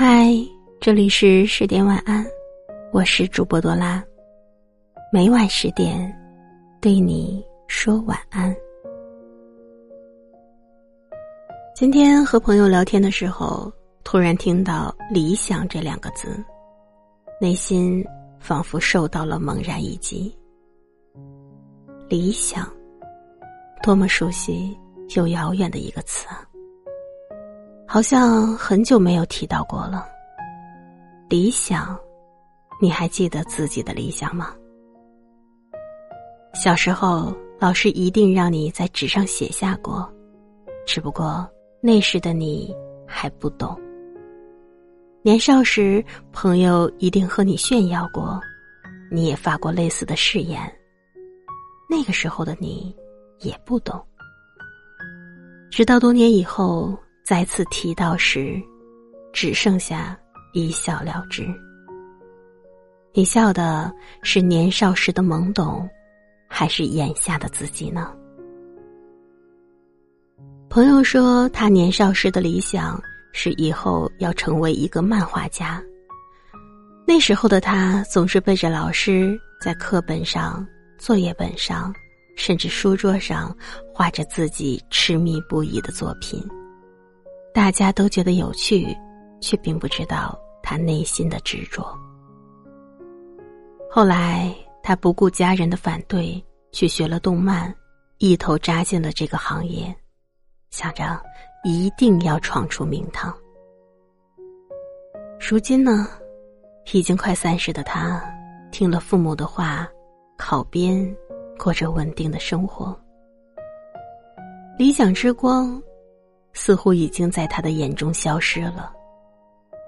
嗨，这里是十点晚安，我是主播多拉，每晚十点对你说晚安。今天和朋友聊天的时候，突然听到“理想”这两个字，内心仿佛受到了猛然一击。理想，多么熟悉又遥远的一个词啊！好像很久没有提到过了。理想，你还记得自己的理想吗？小时候，老师一定让你在纸上写下过，只不过那时的你还不懂。年少时，朋友一定和你炫耀过，你也发过类似的誓言。那个时候的你也不懂，直到多年以后。再次提到时，只剩下一笑了之。你笑的是年少时的懵懂，还是眼下的自己呢？朋友说，他年少时的理想是以后要成为一个漫画家。那时候的他总是背着老师，在课本上、作业本上，甚至书桌上画着自己痴迷不已的作品。大家都觉得有趣，却并不知道他内心的执着。后来，他不顾家人的反对，去学了动漫，一头扎进了这个行业，想着一定要闯出名堂。如今呢，已经快三十的他，听了父母的话，考编，过着稳定的生活，理想之光。似乎已经在他的眼中消失了，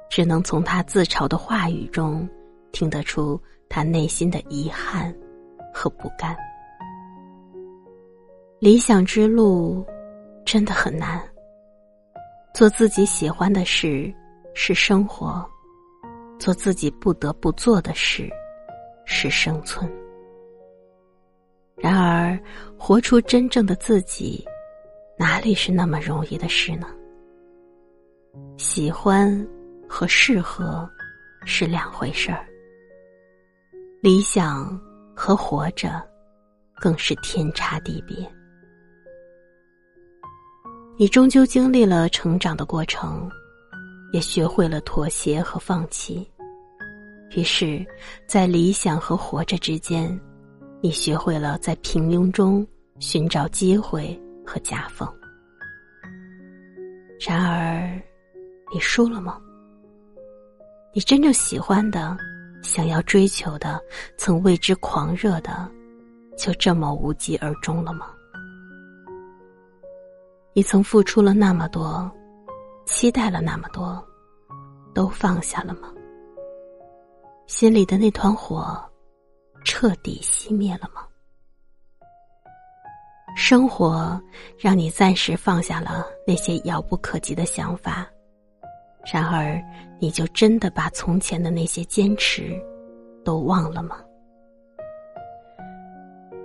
只能从他自嘲的话语中听得出他内心的遗憾和不甘。理想之路真的很难，做自己喜欢的事是生活，做自己不得不做的事是生存。然而，活出真正的自己。哪里是那么容易的事呢？喜欢和适合是两回事儿，理想和活着更是天差地别。你终究经历了成长的过程，也学会了妥协和放弃，于是，在理想和活着之间，你学会了在平庸中寻找机会。和夹缝。然而，你输了吗？你真正喜欢的、想要追求的、曾为之狂热的，就这么无疾而终了吗？你曾付出了那么多，期待了那么多，都放下了吗？心里的那团火，彻底熄灭了吗？生活让你暂时放下了那些遥不可及的想法，然而，你就真的把从前的那些坚持都忘了吗？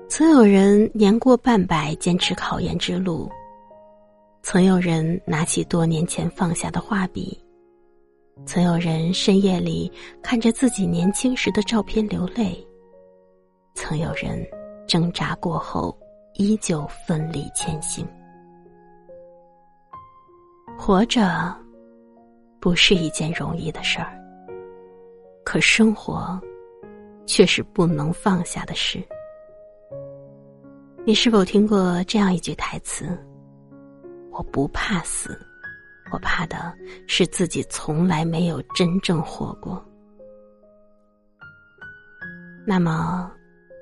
曾有人年过半百坚持考研之路，曾有人拿起多年前放下的画笔，曾有人深夜里看着自己年轻时的照片流泪，曾有人挣扎过后。依旧奋力前行，活着不是一件容易的事儿，可生活却是不能放下的事。你是否听过这样一句台词？我不怕死，我怕的是自己从来没有真正活过。那么，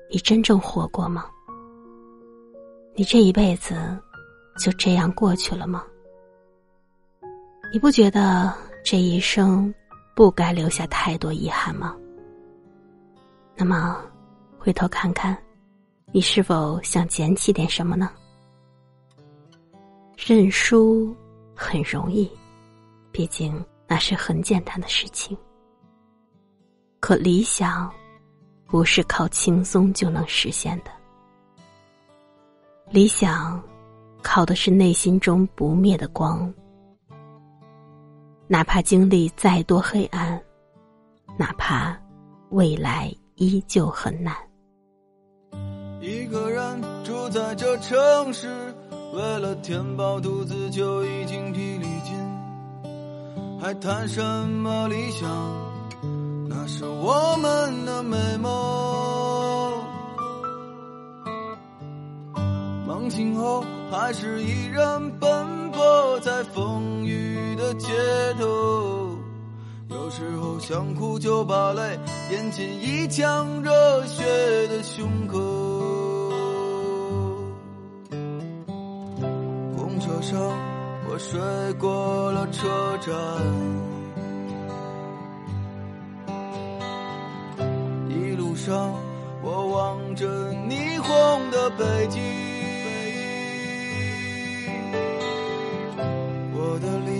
你真正活过吗？你这一辈子就这样过去了吗？你不觉得这一生不该留下太多遗憾吗？那么，回头看看，你是否想捡起点什么呢？认输很容易，毕竟那是很简单的事情。可理想，不是靠轻松就能实现的。理想，靠的是内心中不灭的光。哪怕经历再多黑暗，哪怕未来依旧很难。一个人住在这城市，为了填饱肚子就已经疲力尽，还谈什么理想？那是我们的美梦。梦醒后，还是依然奔波在风雨的街头。有时候想哭就把泪咽进一腔热血的胸口。公车上，我睡过了车站。一路上，我望着霓虹的北京。